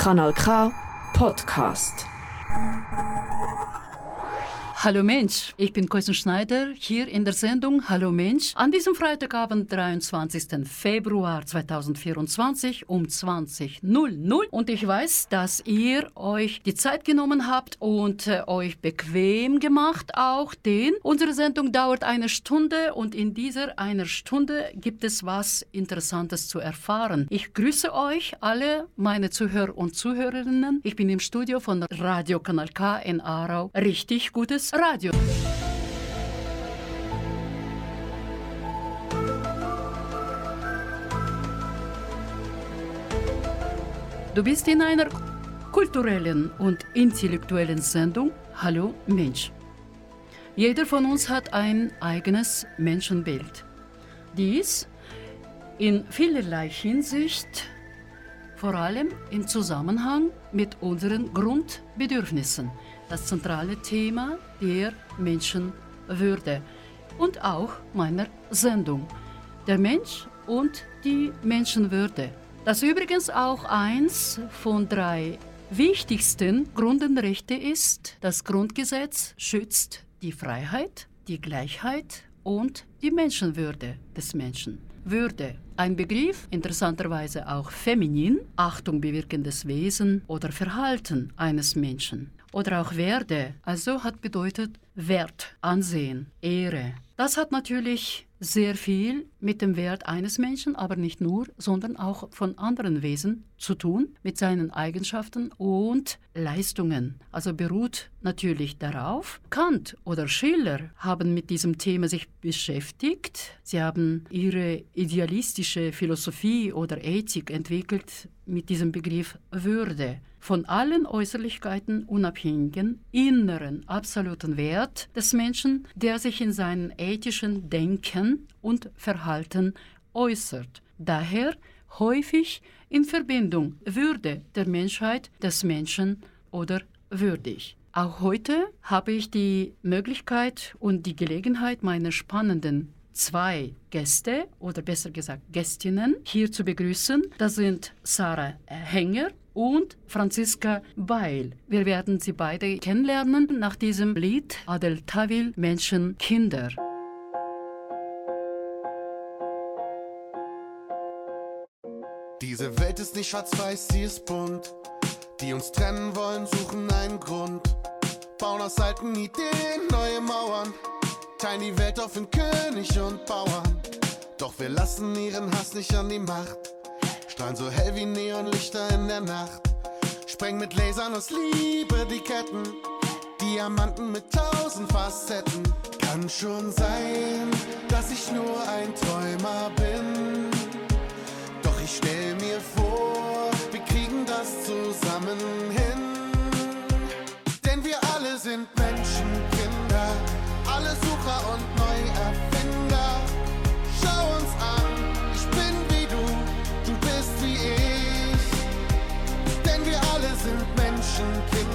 Kanal K Podcast. Hallo Mensch, ich bin Koisen Schneider hier in der Sendung Hallo Mensch an diesem Freitagabend, 23. Februar 2024 um 20.00 und ich weiß, dass ihr euch die Zeit genommen habt und äh, euch bequem gemacht auch, denn unsere Sendung dauert eine Stunde und in dieser einer Stunde gibt es was Interessantes zu erfahren. Ich grüße euch alle, meine Zuhörer und Zuhörerinnen. Ich bin im Studio von Radio Kanal K in Aarau. Richtig gutes Radio. Du bist in einer kulturellen und intellektuellen Sendung Hallo Mensch. Jeder von uns hat ein eigenes Menschenbild. Dies in vielerlei Hinsicht, vor allem im Zusammenhang mit unseren Grundbedürfnissen das zentrale Thema der Menschenwürde und auch meiner Sendung. Der Mensch und die Menschenwürde. Das übrigens auch eins von drei wichtigsten Grundrechte ist. Das Grundgesetz schützt die Freiheit, die Gleichheit und die Menschenwürde des Menschen. Würde, ein Begriff, interessanterweise auch feminin, Achtung bewirkendes Wesen oder Verhalten eines Menschen oder auch Werde, also hat bedeutet Wert, Ansehen, Ehre. Das hat natürlich sehr viel mit dem Wert eines Menschen, aber nicht nur, sondern auch von anderen Wesen zu tun, mit seinen Eigenschaften und Leistungen. Also beruht natürlich darauf. Kant oder Schiller haben mit diesem Thema sich beschäftigt. Sie haben ihre idealistische Philosophie oder Ethik entwickelt mit diesem Begriff Würde von allen Äußerlichkeiten unabhängigen, inneren, absoluten Wert des Menschen, der sich in seinem ethischen Denken und Verhalten äußert. Daher häufig in Verbindung Würde der Menschheit, des Menschen oder würdig. Auch heute habe ich die Möglichkeit und die Gelegenheit, meine spannenden zwei Gäste oder besser gesagt Gästinnen hier zu begrüßen. Das sind Sarah Henger und Franziska Weil. Wir werden sie beide kennenlernen nach diesem Lied Adel Tawil Menschen Kinder. Diese Welt ist nicht schwarz-weiß, sie ist bunt. Die uns trennen wollen, suchen einen Grund. Bauen aus alten Ideen neue Mauern. Teilen die Welt auf in König und Bauern. Doch wir lassen ihren Hass nicht an die Macht. Strahlen so hell wie Neonlichter in der Nacht. Spreng mit Lasern aus Liebe die Ketten. Diamanten mit tausend Facetten. Kann schon sein, dass ich nur ein Träumer bin. Ich stell mir vor, wir kriegen das zusammen hin. Denn wir alle sind Menschenkinder, alle Sucher und Neuerfinder. Schau uns an, ich bin wie du, du bist wie ich. Denn wir alle sind Menschenkinder,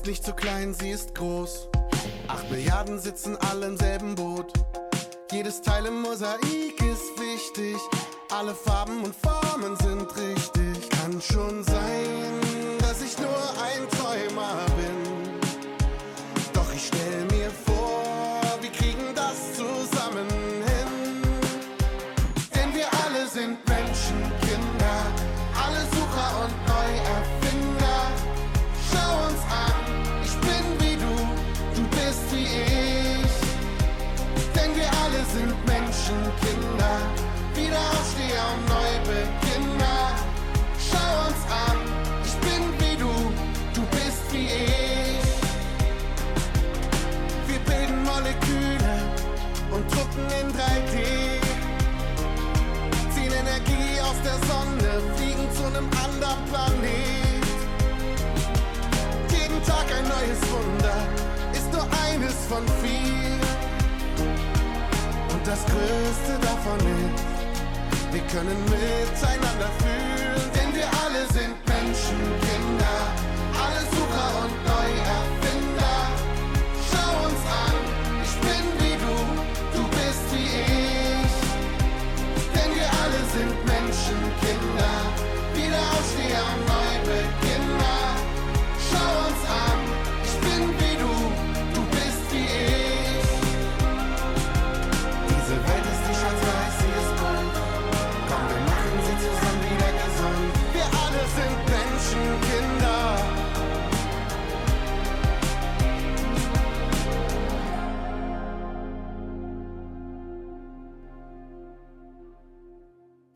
ist nicht zu klein, sie ist groß. Acht Milliarden sitzen alle im selben Boot. Jedes Teil im Mosaik ist wichtig. Alle Farben und Formen sind richtig. Kann schon sein, dass ich nur ein Träumer bin.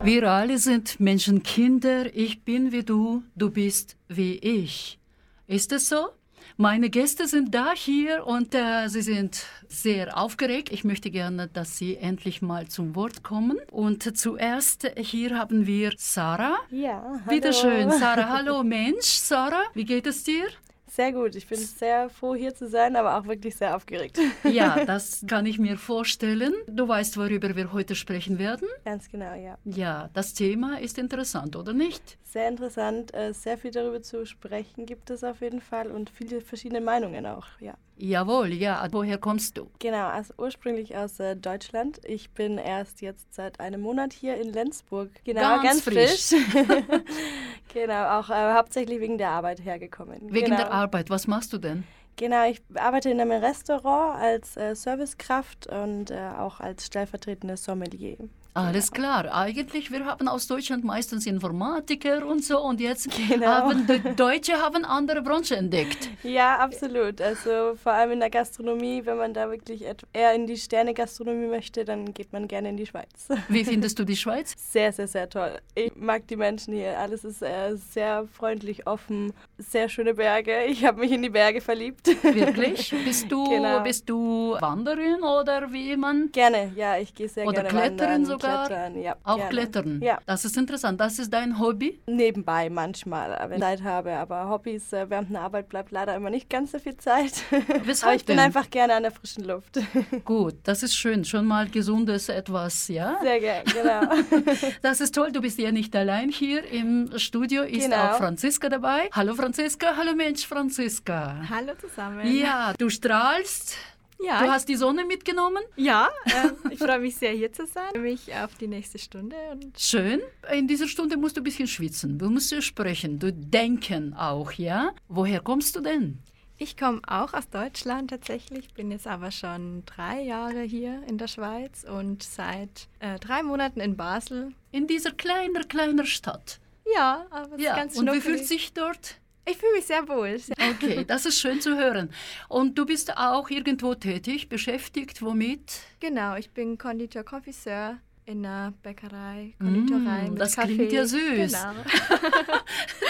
Wir alle sind Menschenkinder. Ich bin wie du, du bist wie ich. Ist es so? Meine Gäste sind da hier und äh, sie sind sehr aufgeregt. Ich möchte gerne, dass sie endlich mal zum Wort kommen. Und zuerst hier haben wir Sarah. Ja, hallo. Bitte schön, Sarah. Hallo Mensch, Sarah. Wie geht es dir? Sehr gut. Ich bin sehr froh, hier zu sein, aber auch wirklich sehr aufgeregt. Ja, das kann ich mir vorstellen. Du weißt, worüber wir heute sprechen werden? Ganz genau, ja. Ja, das Thema ist interessant, oder nicht? Sehr interessant. äh, Sehr viel darüber zu sprechen gibt es auf jeden Fall und viele verschiedene Meinungen auch, ja. Jawohl, ja. Woher kommst du? Genau, also ursprünglich aus äh, Deutschland. Ich bin erst jetzt seit einem Monat hier in Lenzburg. Genau, Ganz ganz, frisch. frisch. genau, auch äh, hauptsächlich wegen der Arbeit hergekommen. Wegen genau. der Arbeit. Was machst du denn? Genau, ich arbeite in einem Restaurant als äh, Servicekraft und äh, auch als stellvertretende Sommelier. Alles klar. Eigentlich, wir haben aus Deutschland meistens Informatiker und so und jetzt Genau. haben die Deutsche haben andere Branche entdeckt. Ja, absolut. Also vor allem in der Gastronomie, wenn man da wirklich eher in die Sterne-Gastronomie möchte, dann geht man gerne in die Schweiz. Wie findest du die Schweiz? Sehr, sehr, sehr toll. Ich mag die Menschen hier. Alles ist äh, sehr freundlich, offen, sehr schöne Berge. Ich habe mich in die Berge verliebt. Wirklich? Bist du, Genau. bist du Wanderin oder wie man? Gerne, ja, ich gehe sehr Oder gerne Klettern wandern, sogar? Klettern, ja, Auch gerne. Klettern. Ja, Das ist interessant. Das ist dein Hobby? nebenbei manchmal, wenn ich Zeit habe. Aber Hobbys äh, während der Arbeit bleibt leider immer nicht ganz so viel Zeit. Weshalb Aber ich bin denn? einfach gerne an der frischen Luft. Gut, das ist schön. Schon mal gesundes etwas, ja? Sehr gerne, genau. Das ist toll, du bist ja nicht allein hier im Studio, ist Genau. auch Franziska dabei. Hallo Franziska, hallo Mensch Franziska. Hallo zusammen. Ja, du strahlst, ja, du hast die Sonne mitgenommen. ja äh, ich freue mich sehr, hier zu sein. Ich freue mich auf die nächste Stunde. Und Schön. In dieser Stunde musst du ein bisschen schwitzen, du musst ja sprechen, du denken auch, ja? Woher kommst du denn? ich komme auch aus Deutschland tatsächlich, bin jetzt aber schon drei Jahre hier in der Schweiz und seit äh, drei Monaten in Basel. In dieser kleiner, kleiner Stadt. Ja, aber es Ja, ist ganz und wie fühlt sich dort? Ich fühle mich sehr wohl. Okay, das ist schön zu hören. Und du bist auch irgendwo tätig, beschäftigt, womit? genau, ich bin Konditor, Konfisseur in einer Bäckerei, Konditorei Mm, das Kaffee. klingt ja süß. Genau.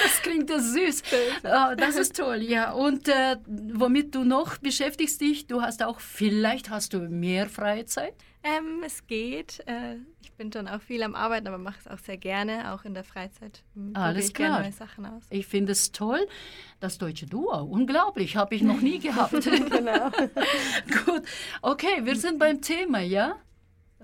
Das klingt ja süß. Das ist toll, ja. Und äh, womit du noch beschäftigst dich? Du hast auch, vielleicht hast du mehr freie Zeit? Ähm, es geht. Äh, ich bin schon auch viel am Arbeiten, aber mache es auch sehr gerne, auch in der Freizeit. probiere Alles ich klar. neue Sachen aus. Ich finde es toll. Das deutsche Duo, unglaublich, habe ich noch nie gehabt. genau. Gut, okay, wir sind beim Thema, ja?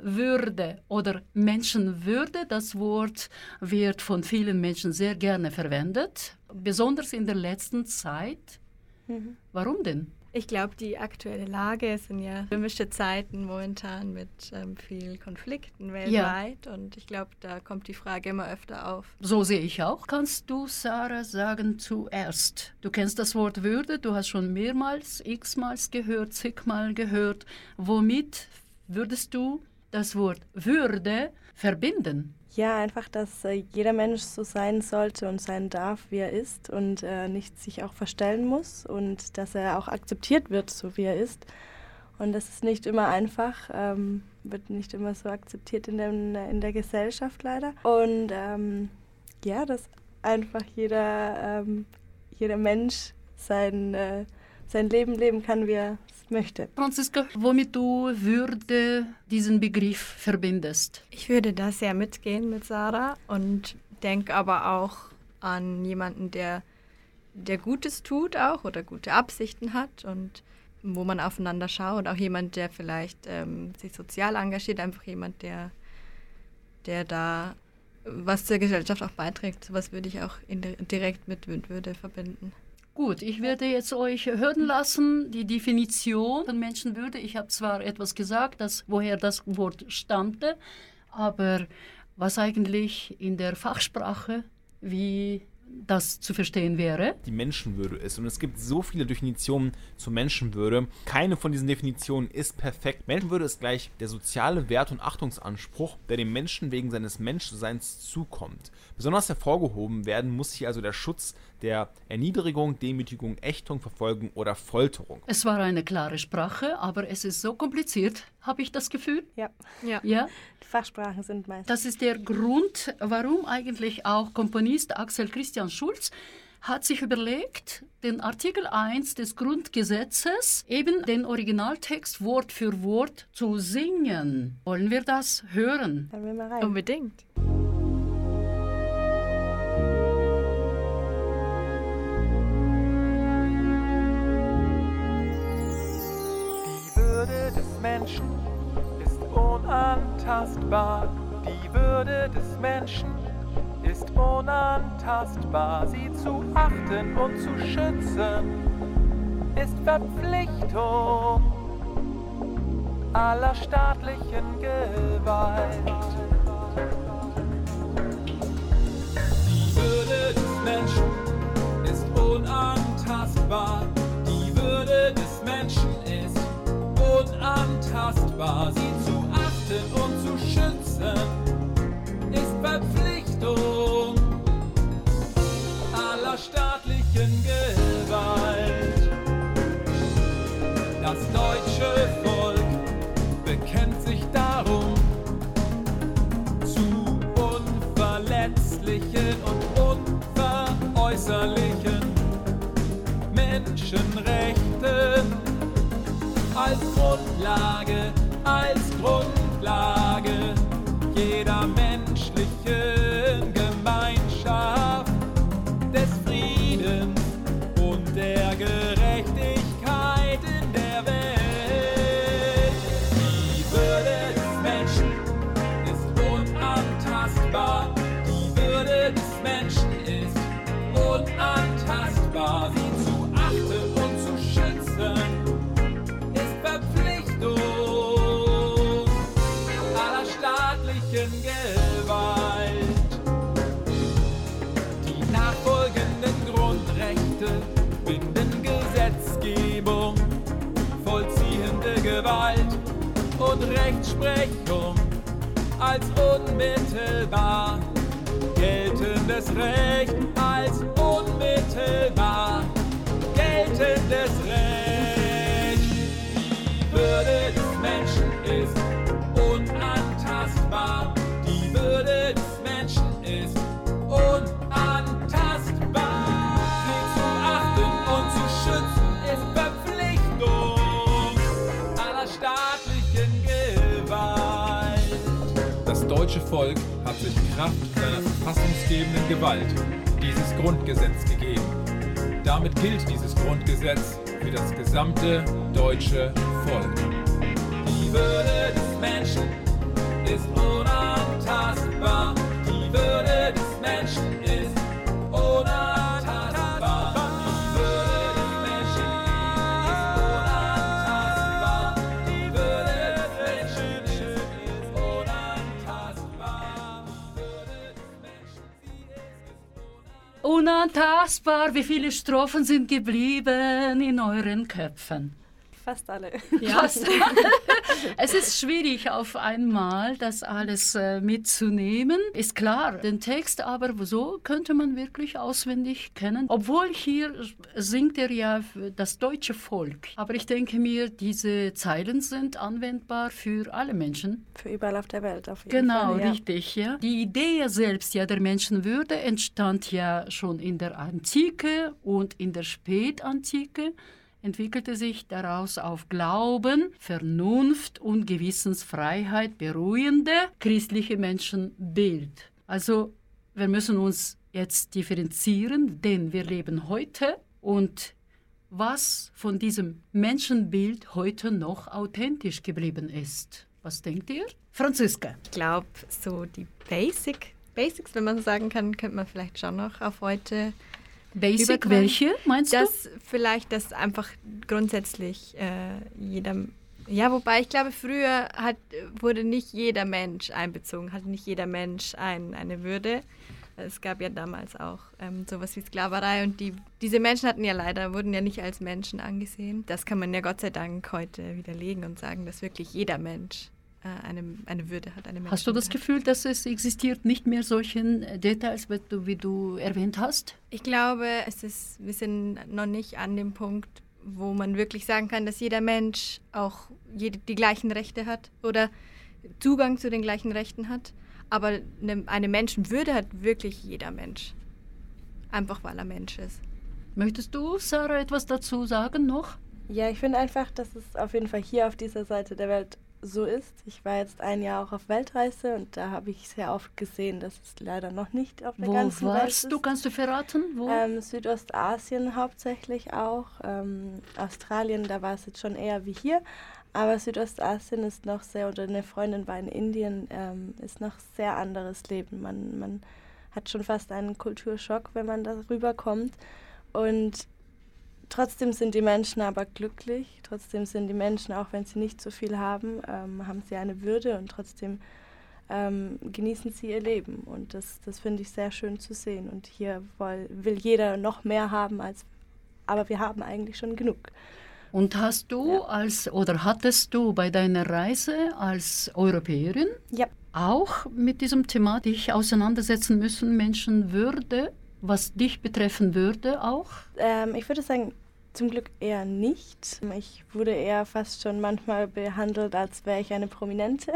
Würde oder Menschenwürde, das Wort wird von vielen Menschen sehr gerne verwendet, besonders in der letzten Zeit. Mhm. Warum denn? Ich glaube, die aktuelle Lage sind ja gemischte Zeiten momentan mit ähm, viel Konflikten weltweit. Und ich glaube, da kommt die Frage immer öfter auf. So sehe ich auch. Kannst du, Sarah, sagen zuerst? Du kennst das Wort Würde, du hast schon mehrmals, x-mals gehört, zigmal gehört. Womit würdest du das Wort Würde verbinden? Ja, einfach, dass äh, jeder Mensch so sein sollte und sein darf, wie er ist und äh, nicht sich auch verstellen muss und dass er auch akzeptiert wird, so wie er ist. Und das ist nicht immer einfach, ähm, wird nicht immer so akzeptiert in, dem, in der Gesellschaft leider. Und ähm, ja, dass einfach jeder, ähm, jeder Mensch sein, äh, sein Leben leben kann, wie er möchte. Franziska, womit du Würde diesen Begriff verbindest? Ich würde da sehr mitgehen mit Sarah und denke aber auch an jemanden, der, der Gutes tut auch oder gute Absichten hat. Und wo man aufeinander schaut. Auch jemand, der vielleicht ähm, sich sozial engagiert, einfach jemand, der, der da was zur Gesellschaft auch beiträgt. Was würde ich auch direkt mit Würde verbinden. Gut, ich werde jetzt euch hören lassen, die Definition von Menschenwürde. Ich habe zwar etwas gesagt, dass, woher das Wort stammte, aber was eigentlich in der Fachsprache, wie das zu verstehen wäre? Die Menschenwürde ist. Und es gibt so viele Definitionen zur Menschenwürde. Keine von diesen Definitionen ist perfekt. Menschenwürde ist gleich der soziale Wert und Achtungsanspruch, der dem Menschen wegen seines Menschseins zukommt. Besonders hervorgehoben werden muss sich also der Schutz der Erniedrigung, Demütigung, Ächtung, Verfolgung oder Folterung. Es war eine klare Sprache, aber es ist so kompliziert, habe ich das Gefühl. Ja. ja. ja. Die Fachsprachen sind meist. Das ist der Grund, warum eigentlich auch Komponist Axel Christian Schulz hat sich überlegt, den Artikel 1 des Grundgesetzes, eben den Originaltext Wort für Wort zu singen. Wollen wir das hören? Dann wir mal rein. Unbedingt. Menschen ist unantastbar. Die Würde des Menschen ist unantastbar. Sie zu achten und zu schützen ist Verpflichtung aller staatlichen Gewalt. Unantastbar. Sie zu achten und zu schützen ist Verpflichtung aller staatlichen Gewalt. Das deutsche Volk bekennt sich darum zu unverletzlichen und unveräußerlichen Menschenrechten als Grundlage, als Grundlage Rechtsprechung als unmittelbar geltendes Recht als unmittelbar geltendes Recht. Die Würde des Menschen ist deutsche Volk hat sich Kraft seiner verfassungsgebenden Gewalt dieses Grundgesetz gegeben. Damit gilt dieses Grundgesetz für das gesamte deutsche Volk. Die Würde des Menschen ist unantastbar. Die Würde des Unantastbar, wie viele Strophen sind geblieben in euren Köpfen? Fast alle. Ja, Fast es ist schwierig, auf einmal das alles äh, mitzunehmen. Ist klar, den Text aber so könnte man wirklich auswendig kennen. Obwohl hier singt er ja das deutsche Volk. Aber ich denke mir, diese Zeilen sind anwendbar für alle Menschen. Für überall auf der Welt, auf jeden genau, Fall. Genau, richtig. Ja. Die Idee selbst ja der Menschenwürde entstand ja schon in der Antike und in der Spätantike entwickelte sich daraus auf Glauben, Vernunft und Gewissensfreiheit beruhende christliche Menschenbild. Also wir müssen uns jetzt differenzieren, denn wir leben heute und was von diesem Menschenbild heute noch authentisch geblieben ist. Was denkt ihr? Franziska. Ich glaube, so die Basic, Basics, wenn man so sagen kann, könnte man vielleicht schon noch auf heute Basic, welche meinst dass vielleicht, dass einfach grundsätzlich äh, jeder, ja, wobei ich glaube, früher hat, wurde nicht jeder Mensch einbezogen, hatte nicht jeder Mensch ein, eine Würde. Es gab ja damals auch ähm, sowas wie Sklaverei und die, diese Menschen hatten ja leider, wurden ja nicht als Menschen angesehen. Das kann man ja Gott sei Dank heute widerlegen und sagen, dass wirklich jeder Mensch eine, eine Würde hat. Eine? Hast du das. Gefühl, dass es existiert nicht mehr solchen äh, Details, wie du, wie du erwähnt hast? Ich glaube, es ist, wir sind noch nicht an dem Punkt, wo man wirklich sagen kann, dass jeder Mensch auch jede, die gleichen Rechte hat oder Zugang zu den gleichen Rechten hat. Aber eine, eine Menschenwürde hat wirklich jeder Mensch. Einfach weil er Mensch ist. Möchtest du, Sarah, etwas dazu sagen noch? Ja, ich finde einfach, dass es auf jeden Fall hier auf dieser Seite der Welt so ist. Ich war jetzt ein Jahr auch auf Weltreise und da habe ich sehr oft gesehen, dass es leider noch nicht auf der Wo ganzen Welt warst ist. du? Kannst du verraten? Wo? Ähm, Südostasien hauptsächlich auch. Ähm, Australien, da war es jetzt schon eher wie hier. Aber Südostasien ist noch sehr, oder eine Freundin war in Indien, ähm, ist noch sehr anderes Leben. Man, man hat schon fast einen Kulturschock, wenn man darüber kommt. Und trotzdem sind die Menschen aber glücklich. Trotzdem sind die Menschen, auch wenn sie nicht so viel haben, ähm, haben sie eine Würde und trotzdem ähm, genießen sie ihr Leben. Und das, das finde ich sehr schön zu sehen. Und hier woll, will jeder noch mehr haben, als, aber wir haben eigentlich schon genug. Und hast du Ja. als oder hattest du bei deiner Reise als Europäerin Ja. auch mit diesem Thema dich auseinandersetzen müssen, Menschenwürde, was dich betreffen würde auch? Ähm, ich würde sagen, zum Glück eher nicht. Ich wurde eher fast schon manchmal behandelt, als wäre ich eine Prominente,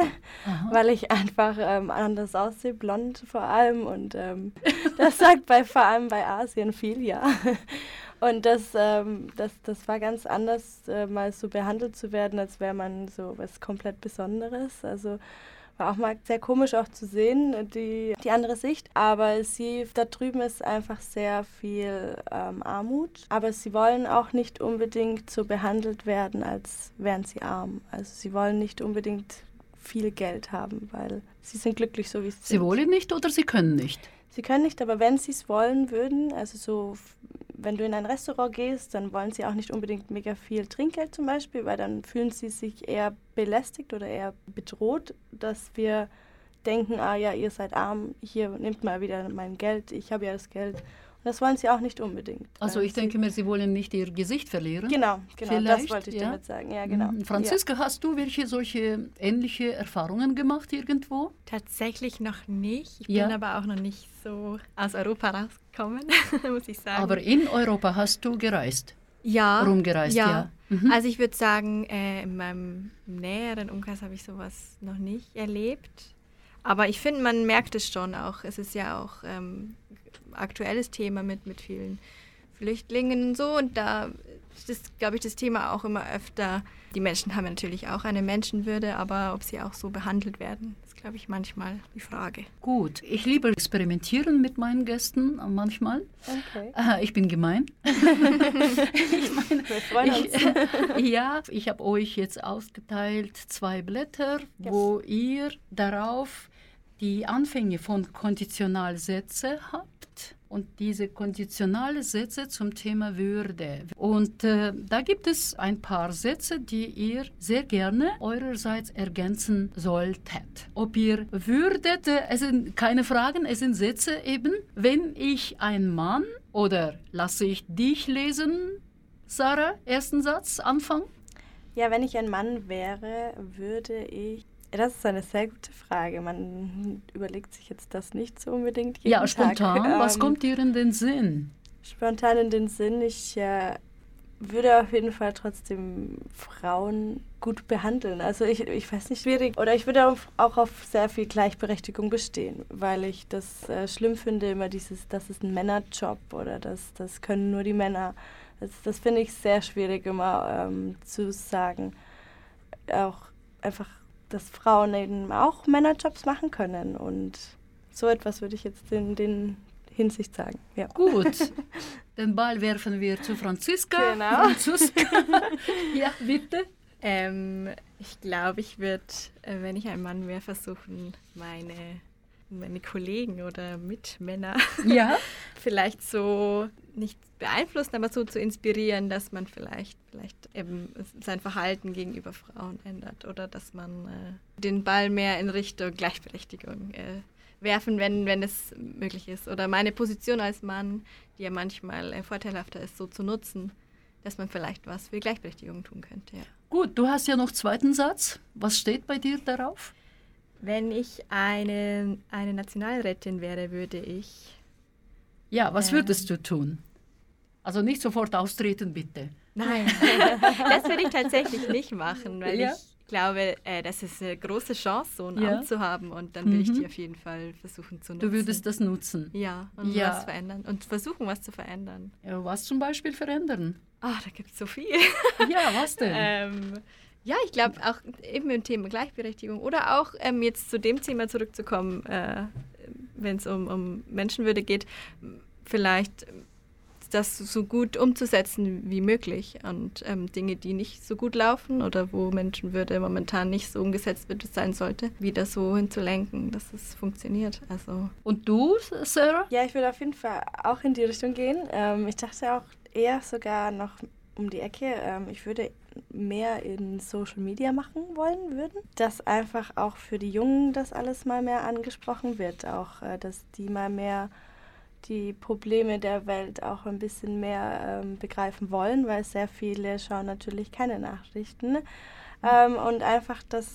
Aha. weil ich einfach ähm, anders aussehe, blond vor allem. Und ähm, das sagt bei, vor allem bei Asien viel, ja. Und das, ähm, das, das war ganz anders, äh, mal so behandelt zu werden, als wäre man so was komplett Besonderes. Also war auch mal sehr komisch auch zu sehen, die, die andere Sicht. Aber sie, da drüben ist einfach sehr viel ähm, Armut. Aber sie wollen auch nicht unbedingt so behandelt werden, als wären sie arm. Also sie wollen nicht unbedingt viel Geld haben, weil sie sind glücklich so, wie sie, Sie sind. wollen nicht oder sie können nicht? Sie können nicht, aber wenn sie es wollen würden, also so, wenn du in ein Restaurant gehst, dann wollen sie auch nicht unbedingt mega viel Trinkgeld zum Beispiel, weil dann fühlen sie sich eher belästigt oder eher bedroht, dass wir denken, ah ja, ihr seid arm, hier nehmt mal wieder mein Geld, ich habe ja das Geld. Das wollen sie auch nicht unbedingt. Also ich denke mir, sie wollen nicht ihr Gesicht verlieren. Genau, genau, Vielleicht, das wollte ich ja. damit sagen. Ja, genau. Mhm. Franziska, hast du welche solche ähnliche Erfahrungen gemacht irgendwo? Tatsächlich noch nicht. Ich Ja. bin aber auch noch nicht so aus Europa rausgekommen, muss ich sagen. Aber in Europa hast du gereist, ja, rumgereist, ja. ja. Mhm. Also ich würde sagen, äh, in meinem näheren Umkreis habe ich sowas noch nicht erlebt. Aber ich finde, man merkt es schon auch. Es ist ja auch ähm, aktuelles Thema mit, mit vielen Flüchtlingen und so. Und da ist, glaube ich, das Thema auch immer öfter. Die Menschen haben natürlich auch eine Menschenwürde, aber ob sie auch so behandelt werden, ist, glaube ich, manchmal die Frage. Gut, ich liebe experimentieren mit meinen Gästen äh, manchmal. Okay. Aha, ich bin gemein. Wir freuen uns. Ich, ja, ich habe euch jetzt ausgeteilt zwei Blätter, wo ihr darauf die Anfänge von Konditionalsätze habt und diese Konditionalsätze zum Thema Würde. Und äh, da gibt es ein paar Sätze, die ihr sehr gerne eurerseits ergänzen solltet. Ob ihr würdet, äh, es sind keine Fragen, es sind Sätze eben, wenn ich ein Mann oder lasse ich dich lesen, Sarah, ersten Satz, Anfang? Ja, wenn ich ein Mann wäre, würde ich. Das ist eine sehr gute Frage. Man überlegt sich jetzt das nicht so unbedingt. Jeden Ja, spontan. Tag. Was Ähm, kommt dir in den Sinn? Spontan in den Sinn. Ich äh, würde auf jeden Fall trotzdem Frauen gut behandeln. Also ich, ich weiß nicht, schwierig. Oder ich würde auch auf sehr viel Gleichberechtigung bestehen, weil ich das äh, schlimm finde, immer dieses, das ist ein Männerjob oder das, das können nur die Männer. Das, das finde ich sehr schwierig immer ähm, zu sagen. Auch einfach, dass Frauen eben auch Männerjobs machen können. Und so etwas würde ich jetzt den, den Hinsicht sagen. Ja. Gut. Den Ball werfen wir zu Franziska. Genau. Franziska. ja, bitte. Ähm, ich glaube, ich würde, äh, wenn ich ein Mann wäre, versuchen, meine, meine Kollegen oder Mitmänner Ja. vielleicht so nicht beeinflussen, aber so zu inspirieren, dass man vielleicht, vielleicht eben sein Verhalten gegenüber Frauen ändert oder dass man äh, den Ball mehr in Richtung Gleichberechtigung äh, werfen, wenn, wenn es möglich ist. Oder meine Position als Mann, die ja manchmal äh, vorteilhafter ist, so zu nutzen, dass man vielleicht was für Gleichberechtigung tun könnte. Ja. Gut, du hast ja noch zweiten Satz. Was steht bei dir darauf? Wenn ich eine, eine Nationalrätin wäre, würde ich. Ja, was Ähm. würdest du tun? Also nicht sofort austreten, bitte. Nein, das würde ich tatsächlich nicht machen, weil Ja. ich glaube, äh, das ist eine große Chance, so ein Ja. Amt zu haben und dann würde ich Mhm. die auf jeden Fall versuchen zu nutzen. Du würdest das nutzen. ja, und Ja. was verändern und versuchen, was zu verändern. Ja, was zum Beispiel verändern? Ah, da gibt es so viel. Ja, was denn? ähm, ja, ich glaube auch eben im Thema Gleichberechtigung oder auch ähm, jetzt zu dem Thema zurückzukommen, äh, wenn es um, um Menschenwürde geht, vielleicht das so gut umzusetzen wie möglich und ähm, Dinge, die nicht so gut laufen oder wo Menschenwürde momentan nicht so umgesetzt wird, wie es sein sollte, wieder so hinzulenken, dass es funktioniert. Also Und du, Sarah? Ja, ich würde auf jeden Fall auch in die Richtung gehen. Ähm, ich dachte auch eher sogar noch um die Ecke. Ähm, ich würde mehr in Social Media machen wollen würden. Dass einfach auch für die Jungen das alles mal mehr angesprochen wird. Auch, äh, dass die mal mehr die Probleme der Welt auch ein bisschen mehr ähm, begreifen wollen, weil sehr viele schauen natürlich keine Nachrichten. Ähm, und einfach, dass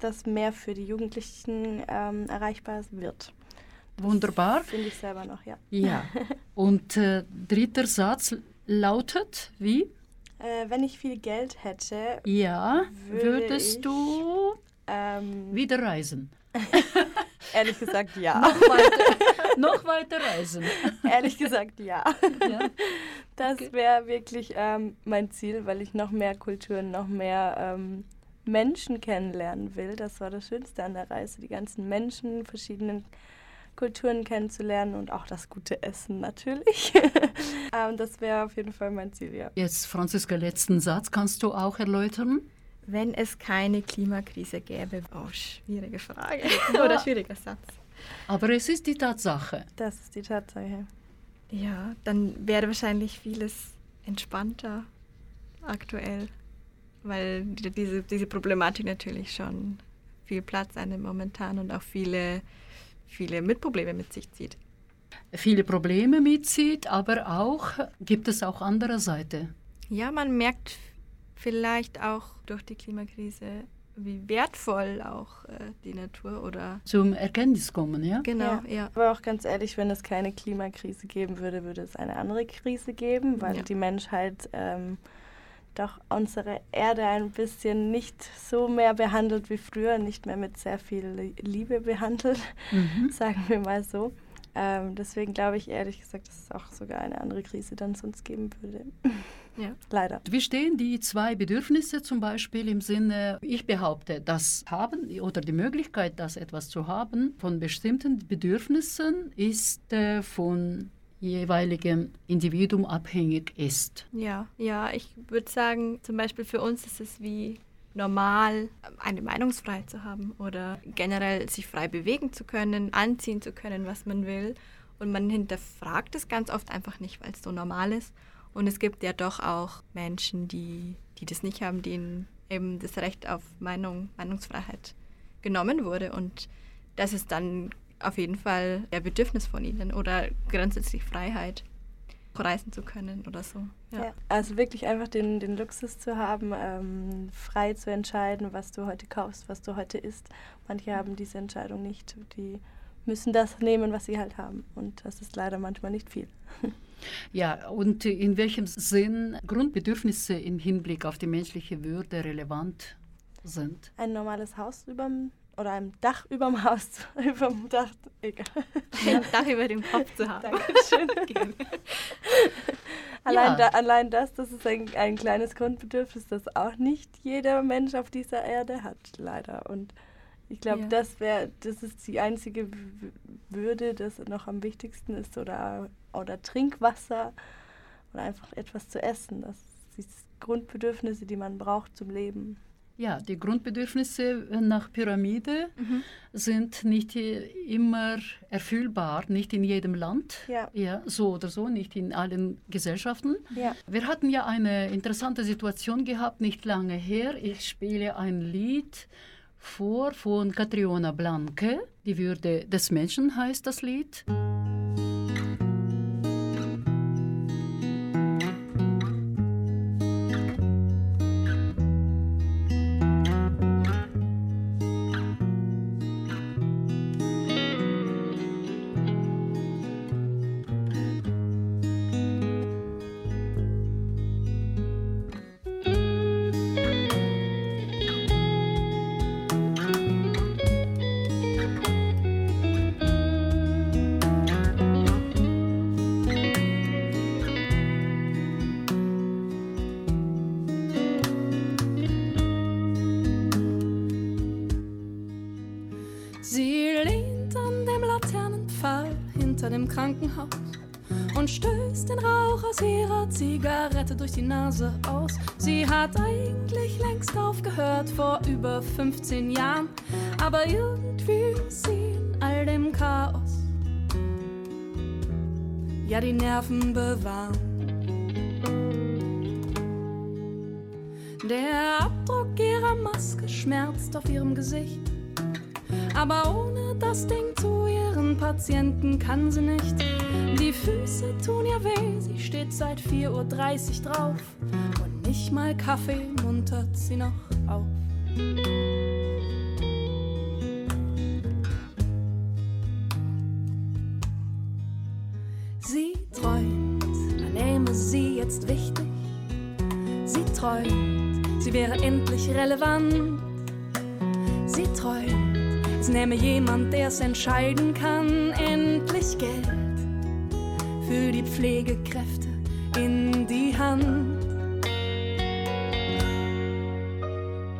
das mehr für die Jugendlichen ähm, erreichbar wird. Wunderbar. Finde ich selber noch, ja. Ja. Und äh, dritter Satz lautet wie? Äh, wenn ich viel Geld hätte, Ja, Würde würdest ich- du ähm, wieder reisen? ehrlich gesagt ja. Noch weiter, noch weiter reisen. ehrlich gesagt ja. Ja. Das Okay. wäre wirklich ähm, mein Ziel, weil ich noch mehr Kulturen, noch mehr ähm, Menschen kennenlernen will. Das war das Schönste an der Reise, die ganzen Menschen, verschiedenen Kulturen kennenzulernen und auch das gute Essen natürlich. ähm, das wäre auf jeden Fall mein Ziel, ja. Jetzt, Franziska, letzten Satz kannst du auch erläutern. wenn es keine Klimakrise gäbe, oh, schwierige Frage oder schwieriger Satz. Aber es ist die Tatsache. Das ist die Tatsache. Ja, dann wäre wahrscheinlich vieles entspannter aktuell, weil die- diese, diese Problematik natürlich schon viel Platz einnimmt momentan und auch viele, viele Mitprobleme mit sich zieht. Viele Probleme mitzieht, aber auch gibt es auch andere Seite. Ja, man merkt vielleicht auch durch die Klimakrise, wie wertvoll auch äh, die Natur oder Zum Erkenntnis kommen, ja? genau, ja. Aber auch ganz ehrlich, wenn es keine Klimakrise geben würde, würde es eine andere Krise geben, weil Ja. die Menschheit ähm, doch unsere Erde ein bisschen nicht so mehr behandelt wie früher, nicht mehr mit sehr viel Liebe behandelt, Mhm. sagen wir mal so. Ähm, deswegen glaube ich ehrlich gesagt, dass es auch sogar eine andere Krise dann sonst geben würde. Ja. Leider. Wie stehen die zwei Bedürfnisse zum Beispiel im Sinne, ich behaupte, das Haben oder die Möglichkeit, das etwas zu haben von bestimmten Bedürfnissen ist äh, von jeweiligem Individuum abhängig ist. Ja, ja, ich würde sagen, zum Beispiel für uns ist es wie normal, eine Meinungsfreiheit zu haben oder generell sich frei bewegen zu können, anziehen zu können, was man will. Und man hinterfragt es ganz oft einfach nicht, weil es so normal ist. Und es gibt ja doch auch Menschen, die, die das nicht haben, denen eben das Recht auf Meinung, Meinungsfreiheit genommen wurde. Und das ist dann auf jeden Fall ein Bedürfnis von ihnen oder grundsätzlich Freiheit, reisen zu können oder so. Ja. Also wirklich einfach den, den Luxus zu haben, ähm, frei zu entscheiden, was du heute kaufst, was du heute isst. Manche haben diese Entscheidung nicht. Die müssen das nehmen, was sie halt haben. Und das ist leider manchmal nicht viel. Ja, und in welchem Sinn Grundbedürfnisse im Hinblick auf die menschliche Würde relevant sind? Ein normales Haus überm oder ein Dach überm Haus, überm Dach, egal. ein Dach über dem Kopf zu haben. Dankeschön. allein, Ja. da, allein das, das ist ein, ein kleines Grundbedürfnis, das auch nicht jeder Mensch auf dieser Erde hat, leider. Und Ich glaube, Ja. das wäre, das ist die einzige Würde, das noch am wichtigsten ist. Oder, oder Trinkwasser oder einfach etwas zu essen. Das sind Grundbedürfnisse, die man braucht zum Leben. Ja, die Grundbedürfnisse nach Pyramide Mhm. sind nicht äh, immer erfüllbar, nicht in jedem Land. Ja. Ja, so oder so, nicht in allen Gesellschaften. Ja. Wir hatten ja eine interessante Situation gehabt, nicht lange her. Ich spiele ein Lied vor von Catriona Blanke. Die Würde des Menschen heißt das Lied. Sie Nase aus. Sie hat eigentlich längst aufgehört vor über 15 Jahren, aber irgendwie ist sie in all dem Chaos. Ja, die Nerven bewahren. Der Abdruck ihrer Maske schmerzt auf ihrem Gesicht. Aber ohne das Ding Patienten kann sie nicht. Die Füße tun ihr weh, sie steht seit 4.30 Uhr drauf. Und nicht mal Kaffee muntert sie noch auf. Sie träumt, man nehme sie jetzt wichtig. Sie träumt, sie wäre endlich relevant. Sie träumt, nähme jemand, der es entscheiden kann, endlich Geld für die Pflegekräfte in die Hand.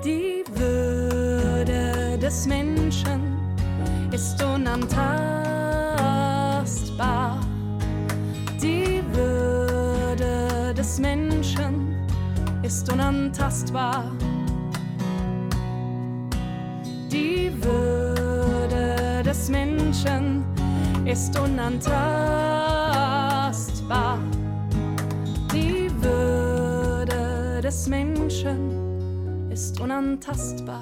Die Würde des Menschen ist unantastbar. Die Würde des Menschen ist unantastbar. Ist unantastbar. Die Würde des Menschen ist unantastbar.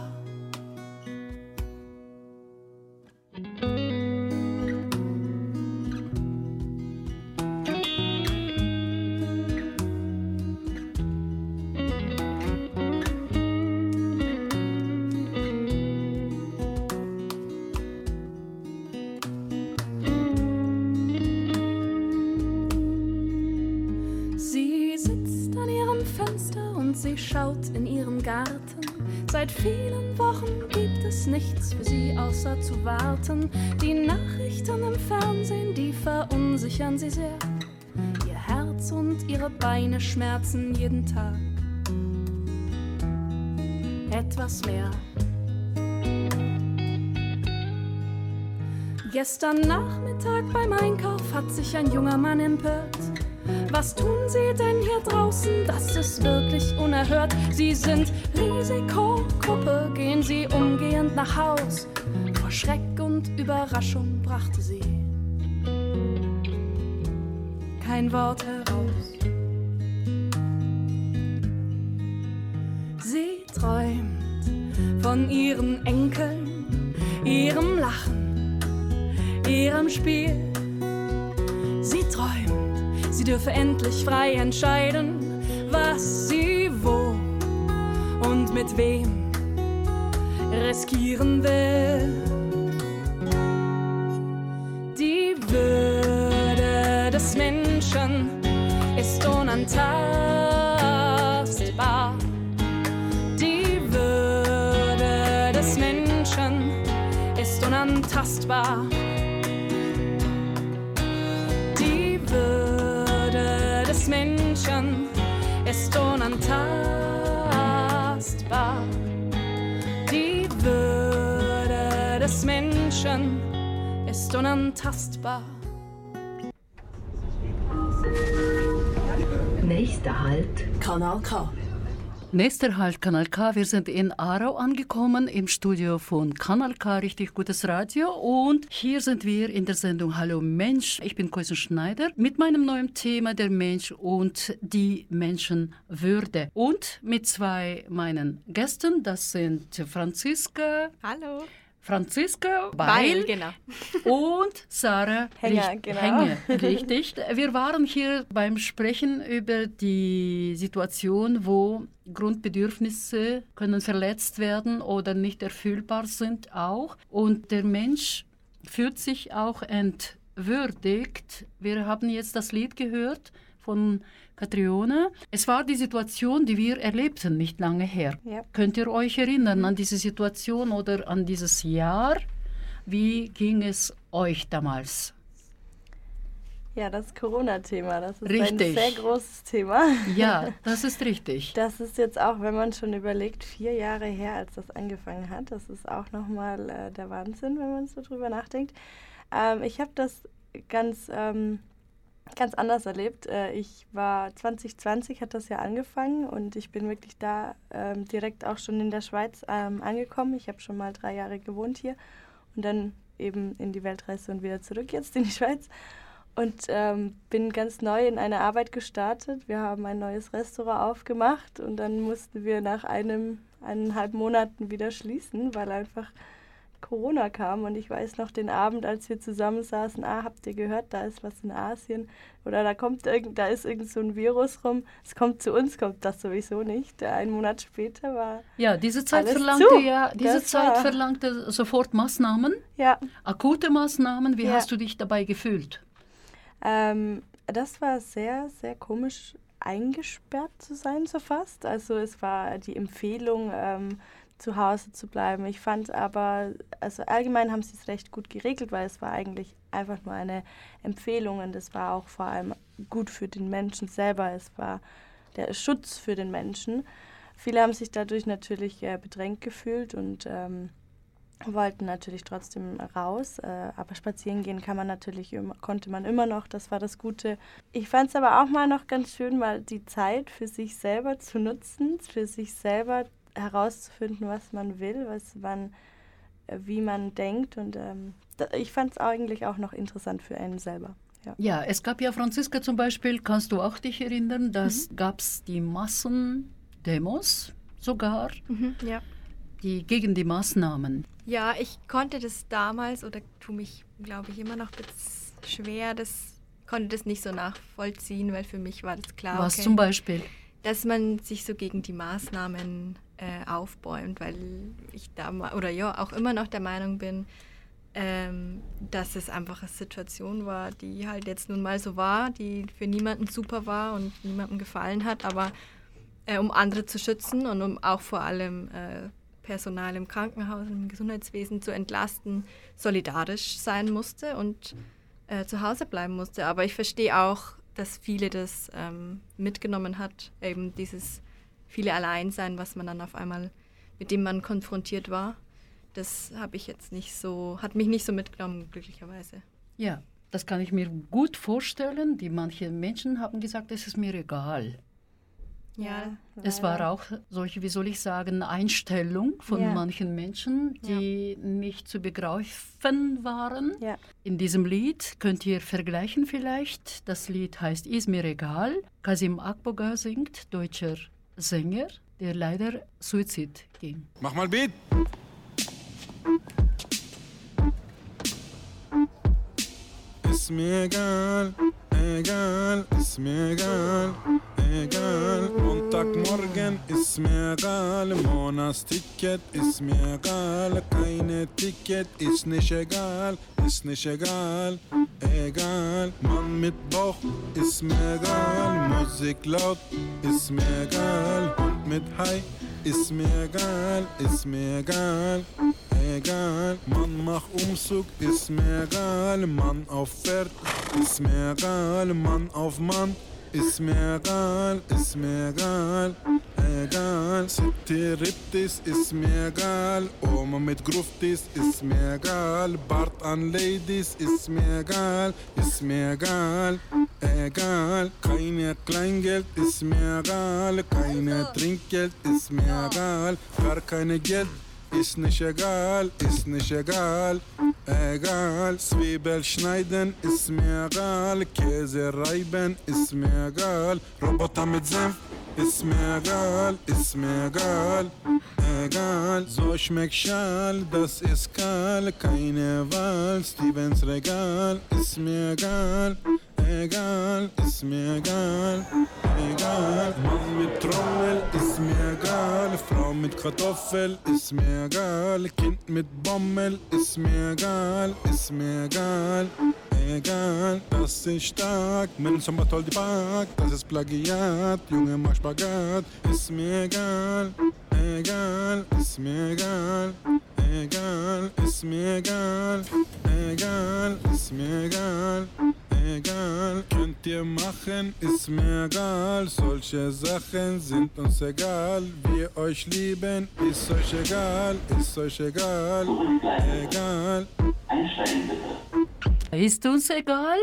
Schaut in ihren Garten. Seit vielen Wochen gibt es nichts für sie außer zu warten. Die Nachrichten im Fernsehen, die verunsichern sie sehr. Ihr Herz und ihre Beine schmerzen jeden Tag. Etwas mehr. Gestern Nachmittag beim Einkauf hat sich ein junger Mann empört. Was tun Sie denn hier draußen? Das ist wirklich unerhört. Sie sind Risikogruppe, gehen Sie umgehend nach Haus. Vor Schreck und Überraschung brachte sie kein Wort heraus. Sie träumt von ihren Enkeln, ihrem Lachen, ihrem Spiel. Dürfe endlich frei entscheiden, was sie wo und mit wem riskieren will. Die Würde des Menschen ist unantastbar. Die Würde des Menschen ist unantastbar. Menschen ist unantastbar. Nächster Halt, Kanal K. Nächster Halt Kanal K. Wir sind in Aarau angekommen im Studio von Kanal K, richtig gutes Radio. Und hier sind wir in der Sendung Hallo Mensch. Ich bin Koisen Schneider mit meinem neuen Thema der Mensch und die Menschenwürde. Und mit zwei meinen Gästen, das sind Franziska. Hallo. Franziska Weil, Beil genau. und Sarah Hänger, Richt- genau. Hänger, richtig. Wir waren hier beim Sprechen über die Situation, wo Grundbedürfnisse können verletzt werden oder nicht erfüllbar sind auch. Und der Mensch fühlt sich auch entwürdigt. Wir haben jetzt das Lied gehört von Katrione. Es war die Situation, die wir erlebten, nicht lange her. Ja. Könnt ihr euch erinnern an diese Situation oder an dieses Jahr? Wie ging es euch damals? Ja, das Corona-Thema, das ist Richtig. ein sehr großes Thema. Ja, das ist richtig. Das ist jetzt auch, wenn man schon überlegt, vier Jahre her, als das angefangen hat. Das ist auch nochmal äh, der Wahnsinn, wenn man so drüber nachdenkt. Ähm, ich habe das ganz, ähm, ganz anders erlebt. Äh, ich war 2020, hat das ja angefangen und ich bin wirklich da ähm, direkt auch schon in der Schweiz ähm, angekommen. Ich habe schon mal drei Jahre gewohnt hier und dann eben in die Weltreise und wieder zurück jetzt in die Schweiz und ähm, bin ganz neu in eine Arbeit gestartet. Wir haben ein neues Restaurant aufgemacht und dann mussten wir nach einem, eineinhalb Monaten wieder schließen, weil einfach Corona kam. Und ich weiß noch den Abend, als wir zusammensaßen, ah, habt ihr gehört, da ist was in Asien oder da kommt irgend, da ist irgend so ein Virus rum. Es kommt zu uns, kommt das sowieso nicht. Ein Monat später war, Ja, diese Zeit verlangte zu. ja, diese Das Zeit war- verlangte sofort Maßnahmen, ja, akute Maßnahmen. Wie Ja. hast du dich dabei gefühlt? Ähm, das war sehr, sehr komisch eingesperrt zu sein, so fast. Also es war die Empfehlung, ähm, zu Hause zu bleiben. Ich fand aber, also allgemein haben sie es recht gut geregelt, weil es war eigentlich einfach nur eine Empfehlung und es war auch vor allem gut für den Menschen selber. Es war der Schutz für den Menschen. Viele haben sich dadurch natürlich äh, bedrängt gefühlt und ähm, wollten natürlich trotzdem raus, äh, aber spazieren gehen kann man natürlich immer, konnte man immer noch, das war das Gute. Ich fand es aber auch mal noch ganz schön, mal die Zeit für sich selber zu nutzen, für sich selber herauszufinden, was man will, was man, äh, wie man denkt und ähm, ich fand es eigentlich auch noch interessant für einen selber. Ja. Ja, es gab ja Franziska zum Beispiel, kannst du auch dich erinnern, dass gab es die Massendemos sogar, Mhm, ja. die gegen die Maßnahmen. Ja, ich konnte das damals oder tue mich, glaube ich, immer noch schwer, das konnte das nicht so nachvollziehen, weil für mich war das klar, Was okay, zum Beispiel? dass man sich so gegen die Maßnahmen äh, aufbäumt, weil ich da ma- oder ja auch immer noch der Meinung bin, ähm, dass es einfach eine Situation war, die halt jetzt nun mal so war, die für niemanden super war und niemandem gefallen hat, aber äh, um andere zu schützen und um auch vor allem äh, Personal im Krankenhaus im Gesundheitswesen zu entlasten, solidarisch sein musste und äh, zu Hause bleiben musste. Aber ich verstehe auch, dass viele das ähm, mitgenommen hat, eben dieses viele Alleinsein, was man dann auf einmal, mit dem man konfrontiert war. Das habe ich jetzt nicht so, hat mich nicht so mitgenommen, glücklicherweise. Ja, das kann ich mir gut vorstellen. Die manche Menschen haben gesagt, es ist mir egal. Ja, Es war auch solche, wie soll ich sagen, Einstellung von Ja. manchen Menschen, die nicht zu begreifen waren. Ja. In diesem Lied könnt ihr vergleichen vielleicht. Das Lied heißt Ist mir egal. Kasim Akboga singt, deutscher Sänger, der leider Suizid ging. Mach mal Beat. Ist mir egal, egal, ist mir egal, egal. Montagmorgen ist mir egal, Monatsticket ist mir egal, keine Ticket ist nicht egal, ist nicht egal, egal. Mann mit Bauch ist mir egal, Musik laut ist mir egal, Hund mit Hai ist mir egal, ist mir egal, egal. Mann mach Umzug, ist mir egal. Mann auf Pferd, ist mir egal. Mann auf Mann, ist mir egal, ist mir egal. Egal, City Riptis ist mir egal. Oma mit Gruftis ist mir egal. Bart an Ladies ist mir egal, ist mir egal. Egal, keine Kleingeld ist mir egal. Keine Trinkgeld ist mir egal. Gar keine Geld ist nicht egal, ist nicht egal. Egal, Zwiebel schneiden ist mir egal. Käse reiben ist mir egal. Roboter mit Senf ist mir egal, ist mir egal. Egal, so schmeckt Schal, das ist kahl. Keine Wahl, Stevens Regal ist mir egal. Egal, ist mir egal, egal. Mann mit Trommel ist mir egal. Frau mit Kartoffel ist mir egal. Kind mit Bommel ist mir egal, ist mir egal. Egal, das ist stark. Menschen toll die Park, das ist Plagiat. Junge, mach Spagat, ist mir egal. Egal, ist mir egal. Egal, ist mir egal. Egal, ist mir egal egal, könnt ihr machen, ist mir egal. Solche Sachen sind uns egal. Wir euch lieben, ist euch egal, ist euch egal, egal. Einsteigen bitte. Ist uns egal?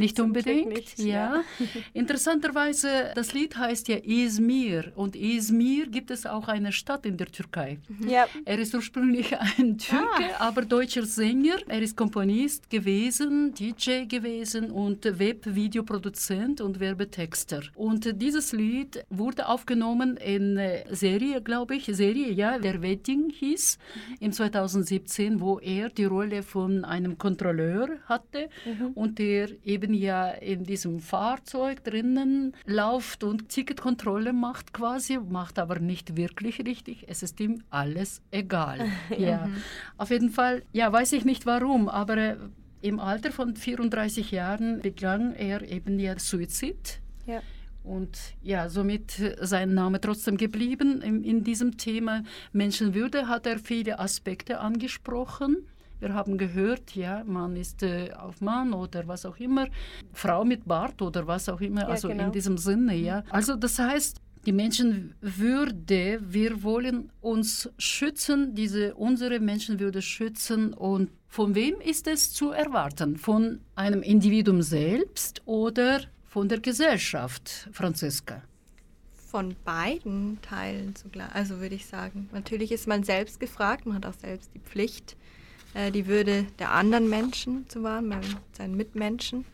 Nicht unbedingt, nicht, ja. ja. Interessanterweise, das Lied heißt ja Izmir und Izmir gibt es auch eine Stadt in der Türkei. Mhm. Ja. Er ist ursprünglich ein Türke, ah. aber deutscher Sänger. Er ist Komponist gewesen, DJ gewesen und Webvideoproduzent und Werbetexter. Und dieses Lied wurde aufgenommen in Serie, glaube ich, Serie, ja, der Wedding hieß, mhm. im 2017, wo er die Rolle von einem Kontrolleur hatte mhm. und der eben eben ja in diesem Fahrzeug drinnen läuft und Ticketkontrolle macht quasi, macht aber nicht wirklich richtig. Es ist ihm alles egal. ja. Mhm. Auf jeden Fall, ja, weiß ich nicht warum, aber äh, im Alter von 34 Jahren begann er eben ja Suizid. Ja. Und ja, somit sein Name trotzdem geblieben. In, in diesem Thema Menschenwürde hat er viele Aspekte angesprochen. Wir haben gehört, ja, man ist äh, auf Mann oder was auch immer, Frau mit Bart oder was auch immer, ja, also genau. in diesem Sinne, ja. Also das heißt, die Menschenwürde, wir wollen uns schützen, diese unsere Menschenwürde schützen und von wem ist es zu erwarten? Von einem Individuum selbst oder von der Gesellschaft, Franziska? Von beiden Teilen zugleich, also würde ich sagen. Natürlich ist man selbst gefragt, man hat auch selbst die Pflicht, äh, die Würde der anderen Menschen zu wahren, seinen Mitmenschen.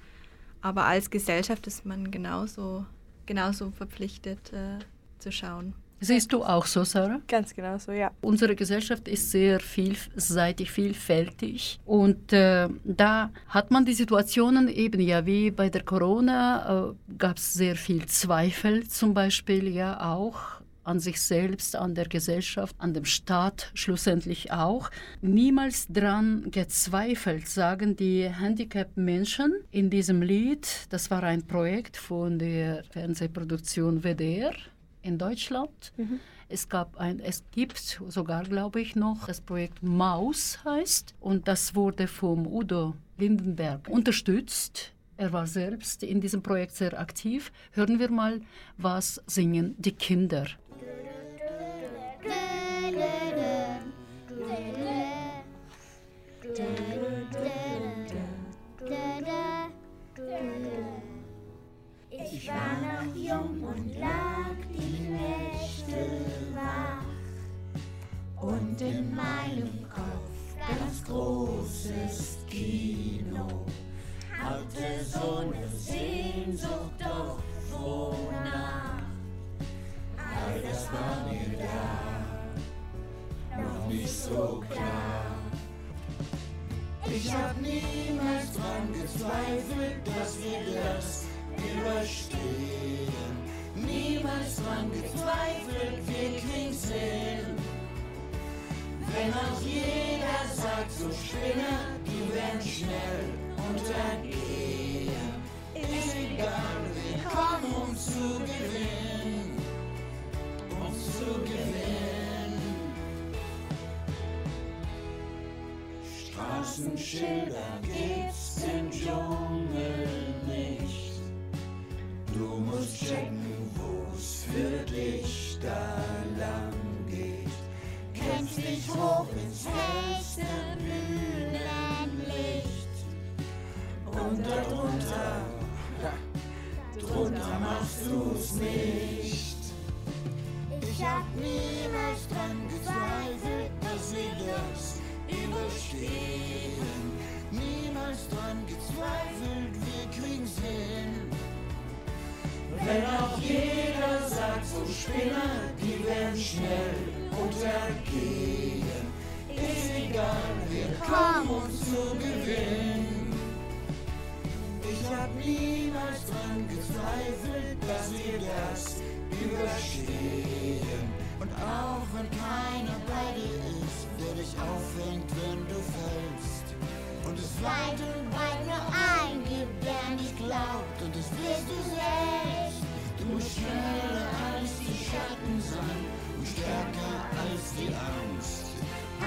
Aber als Gesellschaft ist man genauso, genauso verpflichtet äh, zu schauen. Siehst du auch so, Sarah? Ganz genau so, ja. Unsere Gesellschaft ist sehr vielseitig, vielfältig. Und äh, da hat man die Situationen eben, ja, wie bei der Corona, äh, gab es sehr viel Zweifel zum Beispiel, ja, auch an sich selbst, an der Gesellschaft, an dem Staat schlussendlich auch. Niemals dran gezweifelt, sagen die Handicap-Menschen in diesem Lied. Das war ein Projekt von der Fernsehproduktion WDR in Deutschland. Mhm. Es, gab ein, es gibt sogar, glaube ich, noch das Projekt Maus heißt und das wurde vom Udo Lindenberg unterstützt. Er war selbst in diesem Projekt sehr aktiv. Hören wir mal, was singen die Kinder. Ich war noch jung und lag die Nächte wach. Und in meinem Kopf ganz großes Kino. Hatte so eine Sehnsucht, doch wonach? All das war mir da, noch nicht so klar. Ich hab niemals dran gezweifelt, dass wir das überstehen. Niemals dran gezweifelt, wir kriegen's hin. Wenn auch jeder sagt, so Spinner, die werden schnell untergehen. Straßenschilder gibt's im Dschungel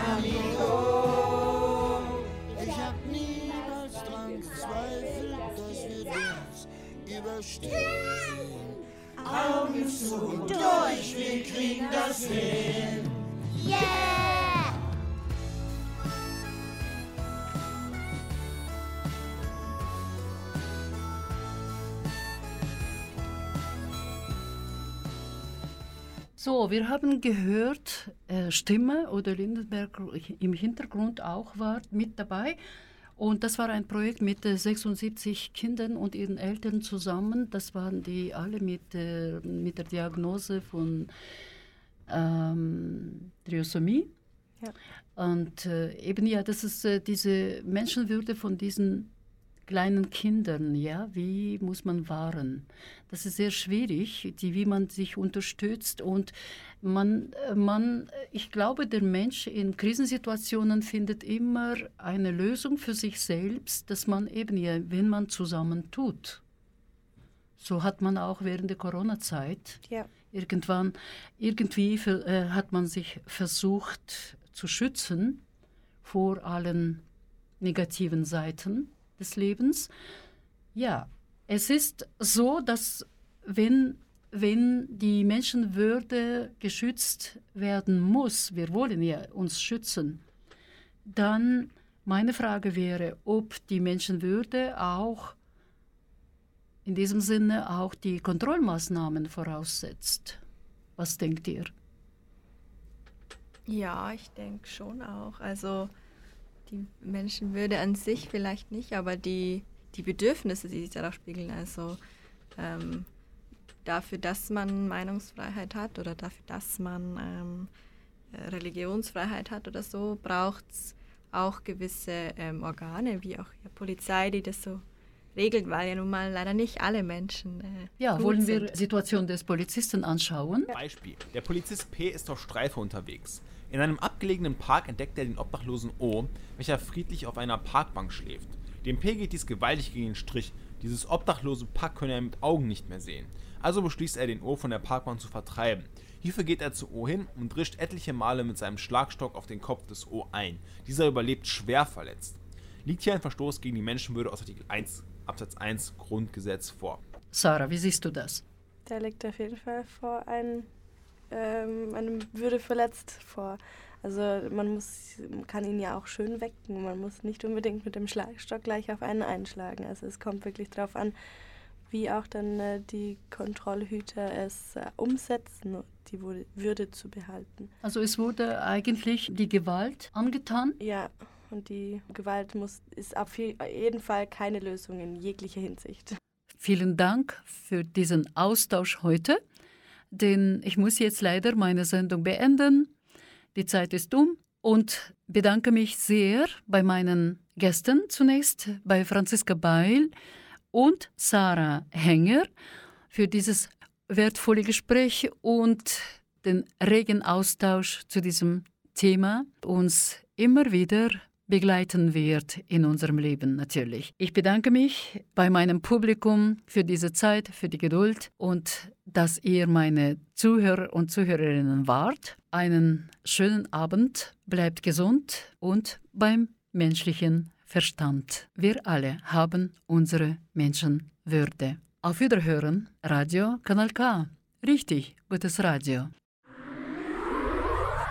Amigo, ich hab niemals dran gezweifelt, dass wir das überstehen. Augen zu und durch, wir kriegen das hin. Yeah! So, wir haben gehört, äh, Stimme oder Lindenberg im Hintergrund auch war mit dabei. Und das war ein Projekt mit äh, 76 Kindern und ihren Eltern zusammen. Das waren die alle mit, äh, mit der Diagnose von ähm, Triosomie. Ja. Und äh, eben ja, das ist äh, diese Menschenwürde von diesen kleinen Kindern, ja, wie muss man wahren? Das ist sehr schwierig, die, wie man sich unterstützt und man, man, ich glaube, der Mensch in Krisensituationen findet immer eine Lösung für sich selbst, dass man eben ja, wenn man zusammen tut. So hat man auch während der Corona-Zeit Ja. irgendwann, irgendwie ver- äh, hat man sich versucht zu schützen vor allen negativen Seiten des Lebens. Ja, es ist so, dass wenn, wenn die Menschenwürde geschützt werden muss, wir wollen ja uns schützen, dann meine Frage wäre, ob die Menschenwürde auch in diesem Sinne auch die Kontrollmaßnahmen voraussetzt. Was denkt ihr? Ja, ich denke schon auch. Also die Menschenwürde an sich vielleicht nicht, aber die, die Bedürfnisse, die sich darauf spiegeln, also ähm, dafür, dass man Meinungsfreiheit hat oder dafür, dass man ähm, äh, Religionsfreiheit hat oder so, braucht es auch gewisse ähm, Organe, wie auch ja, Polizei, die das so regelt, weil ja nun mal leider nicht alle Menschen. Äh, Ja, gut wollen wir die Situation des Polizisten anschauen? Beispiel. Der Polizist P. ist auf Streife unterwegs. In einem abgelegenen Park entdeckt er den obdachlosen O., welcher friedlich auf einer Parkbank schläft. Dem P. geht dies gewaltig gegen den Strich. Dieses obdachlose Pack könne er mit Augen nicht mehr sehen. Also beschließt er, den O von der Parkbank zu vertreiben. Hierfür geht er zu O hin und drischt etliche Male mit seinem Schlagstock auf den Kopf des O ein. Dieser überlebt schwer verletzt. Liegt hier ein Verstoß gegen die Menschenwürde aus Artikel 1 Absatz 1 Grundgesetz vor. Sarah, wie siehst du das? Da liegt auf jeden Fall vor ein, ähm, einem Würde verletzt vor. Also man muss, man kann ihn ja auch schön wecken. Man muss nicht unbedingt mit dem Schlagstock gleich auf einen einschlagen. Also es kommt wirklich darauf an, wie auch dann äh, die Kontrollhüter es äh, umsetzen, die Wür- Würde zu behalten. Also es wurde eigentlich die Gewalt angetan. Ja, und die Gewalt muss, ist auf je- jeden Fall keine Lösung in jeglicher Hinsicht. Vielen Dank für diesen Austausch heute, denn ich muss jetzt leider meine Sendung beenden. Die Zeit ist um und bedanke mich sehr bei meinen Gästen zunächst, bei Franziska Beil und Sarah Henger für dieses wertvolle Gespräch und den regen Austausch zu diesem Thema uns immer wieder begleiten wird in unserem Leben natürlich. Ich bedanke mich bei meinem Publikum für diese Zeit, für die Geduld und dass ihr meine Zuhörer und Zuhörerinnen wart. Einen schönen Abend, bleibt gesund und beim menschlichen Verstand. Wir alle haben unsere Menschenwürde. Auf Wiederhören, Radio Kanal K. Richtig, gutes Radio.